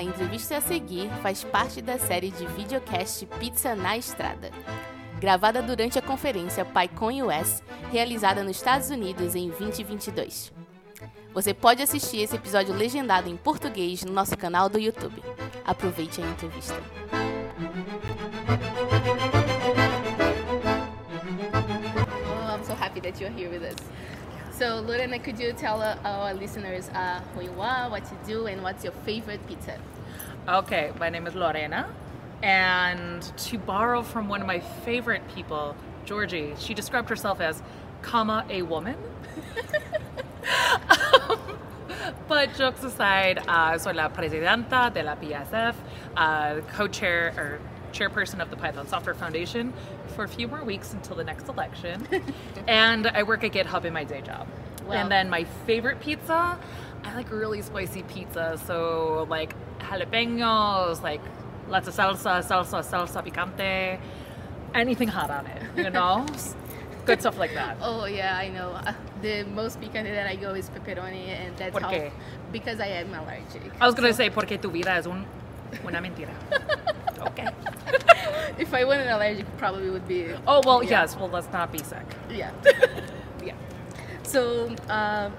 A entrevista a seguir faz parte da série de videocast Pizza na Estrada, gravada durante a conferência PyCon US, realizada nos Estados Unidos em 2022. Você pode assistir esse episódio legendado em português no nosso canal do YouTube. Aproveite a entrevista. Oh, I'm so happy that you're here with us. So, Lorena, could you tell uh, our listeners uh, who you are, what you do, and what's your favorite pizza? Okay, my name is Lorena, and to borrow from one of my favorite people, Georgie, she described herself as, comma, a woman. but jokes aside, uh, soy la presidenta de la PSF, uh, co-chair or chairperson of the Python Software Foundation for a few more weeks until the next election. and I work at GitHub in my day job. Wow. And then my favorite pizza, I like really spicy pizza. So like jalapenos, like lots of salsa, salsa, salsa picante, anything hot on it, you know? Good stuff like that. Oh yeah, I know. Uh, the most picante that I go is pepperoni, and that's ¿Por how because I am allergic. I was gonna say porque tu vida es un, una mentira. okay. If I wasn't allergic, probably would be. Oh well, Yeah. yes. Well, let's not be sick. Yeah. Yeah. So, uh,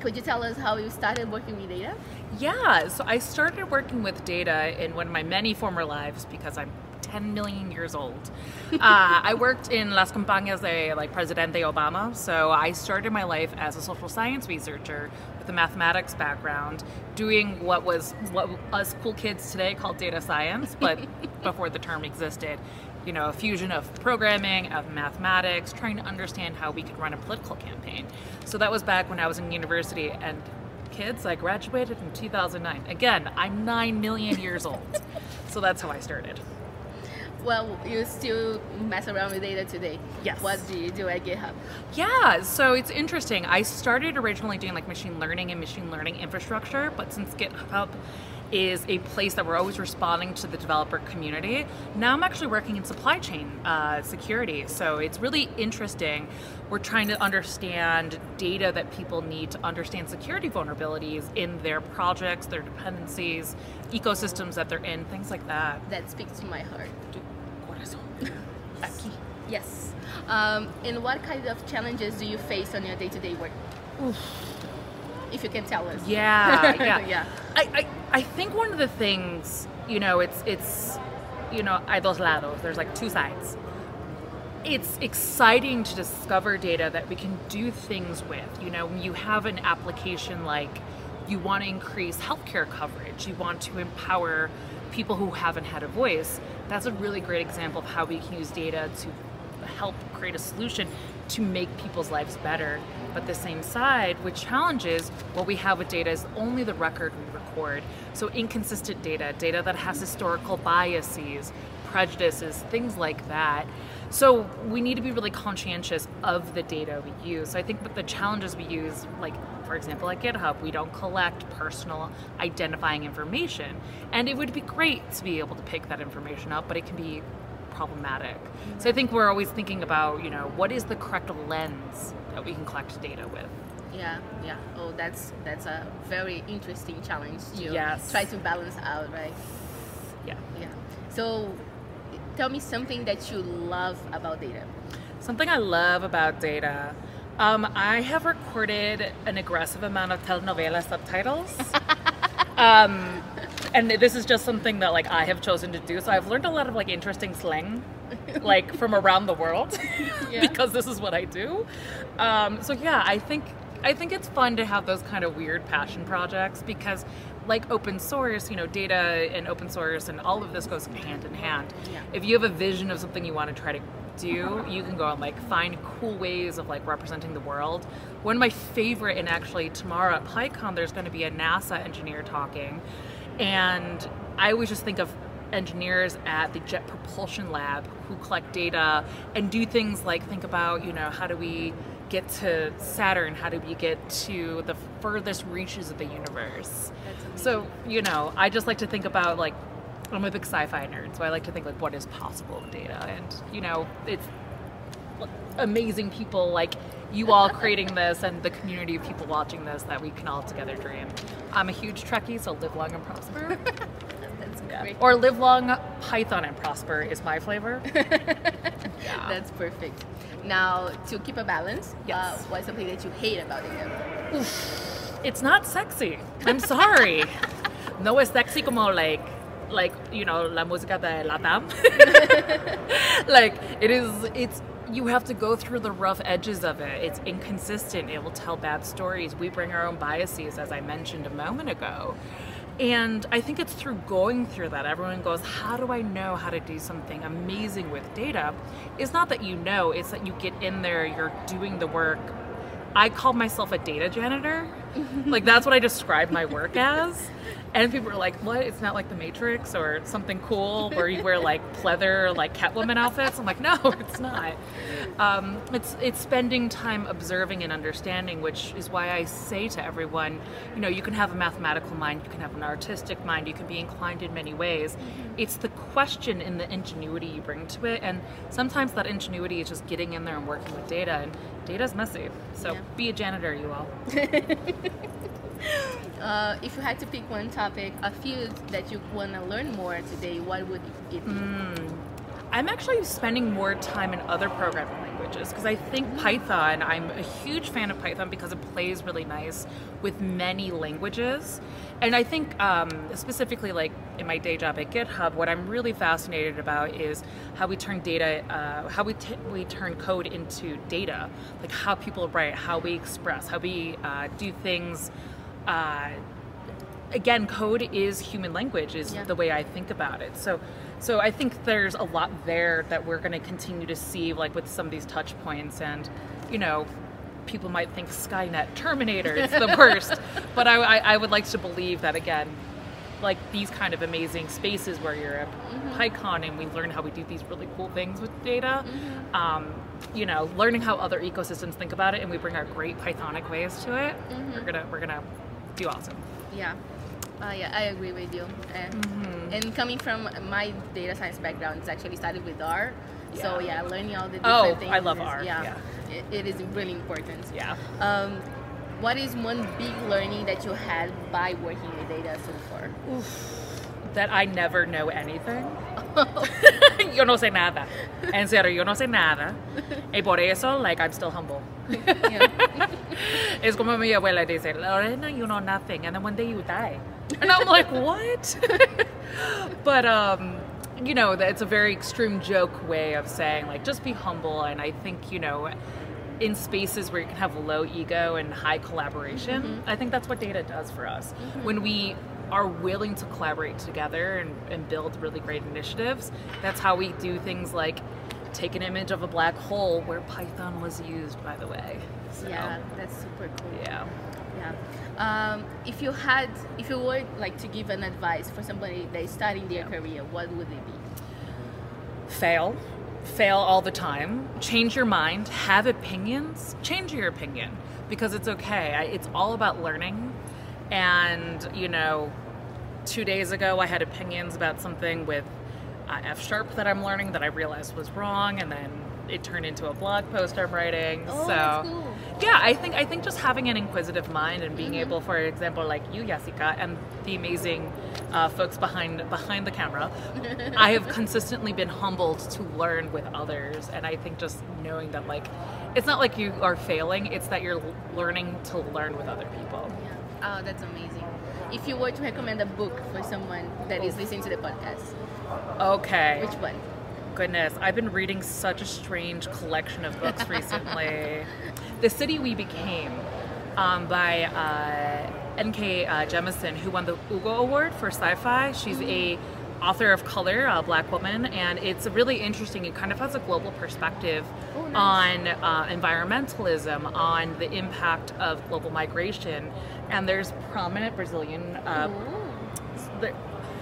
could you tell us how you started working with data? Yeah. So I started working with data in one of my many former lives because I'm 10 million years old. Uh, I worked in Las Campañas de like Presidente Obama. So I started my life as a social science researcher a mathematics background, doing what was what us cool kids today call data science, but before the term existed. You know, a fusion of programming, of mathematics, trying to understand how we could run a political campaign. So that was back when I was in university and kids, I graduated in 2009. Again, I'm 9 million years old. so that's how I started. Well, you still mess around with data today. Yes. What do you do at GitHub? Yeah, so it's interesting. I started originally doing like machine learning and machine learning infrastructure, but since GitHub is a place that we're always responding to the developer community, now I'm actually working in supply chain uh, security. So it's really interesting. We're trying to understand data that people need to understand security vulnerabilities in their projects, their dependencies, ecosystems that they're in, things like that. That speaks to my heart. Corazón. Aquí. Yes. Um, and what kind of challenges do you face on your day-to-day work? If you can tell us. Yeah, yeah, Yeah. I, I, I think one of the things, you know, it's it's, you know, hay dos lados. There's like two sides. It's exciting to discover data that we can do things with. You know, when you have an application like you want to increase healthcare coverage, you want to empower people who haven't had a voice. That's a really great example of how we can use data to help create a solution to make people's lives better. But the same side, with challenges, what we have with data is only the record we record. So inconsistent data, data that has historical biases, prejudices, things like that. So we need to be really conscientious of the data we use. So I think with the challenges we use, like for example at GitHub, we don't collect personal identifying information. And it would be great to be able to pick that information up, but it can be problematic. So I think we're always thinking about, you know, what is the correct lens that we can collect data with. Yeah, yeah. Oh, that's that's a very interesting challenge to Yes. try to balance out, right? Yeah. Yeah. So, tell me something that you love about data. Something I love about data. Um, I have recorded an aggressive amount of telenovela subtitles. um, and this is just something that like I have chosen to do. So I've learned a lot of like interesting slang, like from around the world, Yeah. because this is what I do. Um, so yeah, I think I think it's fun to have those kind of weird passion projects because, like open source, you know, data and open source and all of this goes hand in hand. Yeah. If you have a vision of something you want to try to do, you can go and like find cool ways of like representing the world. One of my favorite, and actually tomorrow at PyCon, there's going to be a NASA engineer talking, and I always just think of engineers at the Jet Propulsion Lab who collect data and do things like think about, you know, how do we get to Saturn? How do we get to the furthest reaches of the universe? So, you know, I just like to think about like I'm a big sci-fi nerd, so I like to think like what is possible with data and you know, it's amazing people like you all creating this and the community of people watching this that we can all together dream. I'm a huge Trekkie, so live long and prosper. That's Yeah. great. Or live long, Python and prosper is my flavor. yeah. That's perfect. Now, to keep a balance, Yes. uh, what's something that you hate about it? It's not sexy. I'm sorry. no es sexy como like like you know la música de Latam. like it is it's you have to go through the rough edges of it. It's inconsistent. It will tell bad stories. We bring our own biases as I mentioned a moment ago. And I think it's through going through that everyone goes, How do I know how to do something amazing with data? It's not that you know, it's that you get in there, you're doing the work. I call myself a data janitor. like, that's what I describe my work as. And people are like, What? It's not like the Matrix or something cool where you wear like pleather, like Catwoman outfits? I'm like, No, it's not. Um, it's, it's spending time observing and understanding, which is why I say to everyone, you know, you can have a mathematical mind, you can have an artistic mind, you can be inclined in many ways. It's the question and the ingenuity you bring to it. And sometimes that ingenuity is just getting in there and working with data. And data's messy. So Yeah. be a janitor, you all. Uh, if you had to pick one topic, a field that you want to learn more today, what would it be? I'm actually spending more time in other programming languages because I think Python, I'm a huge fan of Python because it plays really nice with many languages. And I think um, specifically, like in my day job at GitHub, what I'm really fascinated about is how we turn data, uh, how we, t- we turn code into data, like how people write, how we express, how we uh, do things. Uh, again code is human language is Yeah. the way i think about it so so i think there's a lot there that we're going to continue to see like with some of these touch points and you know people might think skynet terminator it's the worst but I, I, I would like to believe that again like these kind of amazing spaces where you're at PyCon and we learn how we do these really cool things with data. Um, you know, learning how other ecosystems think about it, and we bring our great Pythonic ways to it. We're gonna we're gonna do awesome. Yeah. Uh, yeah, I agree with you. And, Mm-hmm. and coming from my data science background, it's actually started with R. So Yeah. yeah, learning all the different Oh, things. I love is- R, Yeah, yeah. It, it is really important. Yeah. Um, what is one big learning that you had by working with data so far? That I never know anything. yo no sé nada. En serio, yo no sé nada. Y por eso, like, I'm still humble. Yeah. Es como mi abuela dice, Lorena, you know nothing, and then one day you die. And I'm like, what? but, um, you know, that it's a very extreme joke way of saying, like, just be humble. And I think, you know, in spaces where you can have low ego and high collaboration, I think that's what data does for us. When we are willing to collaborate together and, and build really great initiatives, that's how we do things like take an image of a black hole where Python was used, by the way. So, yeah, that's super cool. yeah. Yeah. Um, if you had, if you were like to give an advice for somebody that is starting their career, what would it be? fail fail all the time change your mind have opinions change your opinion because it's okay I, it's all about learning and you know two days ago i had opinions about something with uh, f sharp that i'm learning that i realized was wrong and then it turned into a blog post i'm writing Oh, so cool. yeah i think i think just having an inquisitive mind and being able for example like you jessica and the amazing uh, folks behind behind the camera i have consistently been humbled to learn with others and i think just knowing that like it's not like you are failing it's that you're learning to learn with other people Yeah. Oh, that's amazing. If you were to recommend a book for someone that is listening to the podcast, okay which one? goodness, I've been reading such a strange collection of books recently. the City We Became um, by uh, N.K. Uh, Jemisin, who won the Hugo Award for sci-fi. She's a author of color, a black woman, and it's really interesting. It kind of has a global perspective Oh, nice. on uh, environmentalism, on the impact of global migration, and there's prominent Brazilian uh, Ooh.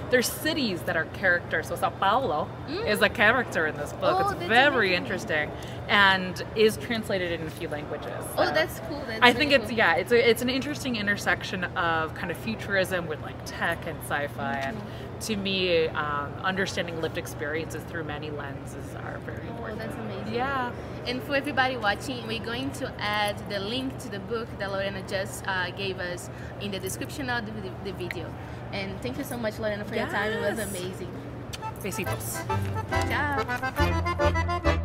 The There's cities that are characters. So Sao Paulo is a character in this book. Oh, it's very amazing. interesting, and is translated in a few languages. Oh, that's cool. That's I think it's cool. yeah, it's a, it's an interesting intersection of kind of futurism with like tech and sci-fi, and Mm-hmm. to me, um, understanding lived experiences through many lenses are very Oh, important. that's amazing. Yeah. And for everybody watching, we're going to add the link to the book that Lorena just uh, gave us in the description of the, the video. And thank you so much, Lorena, for your time. It was amazing. Besitos. Ciao.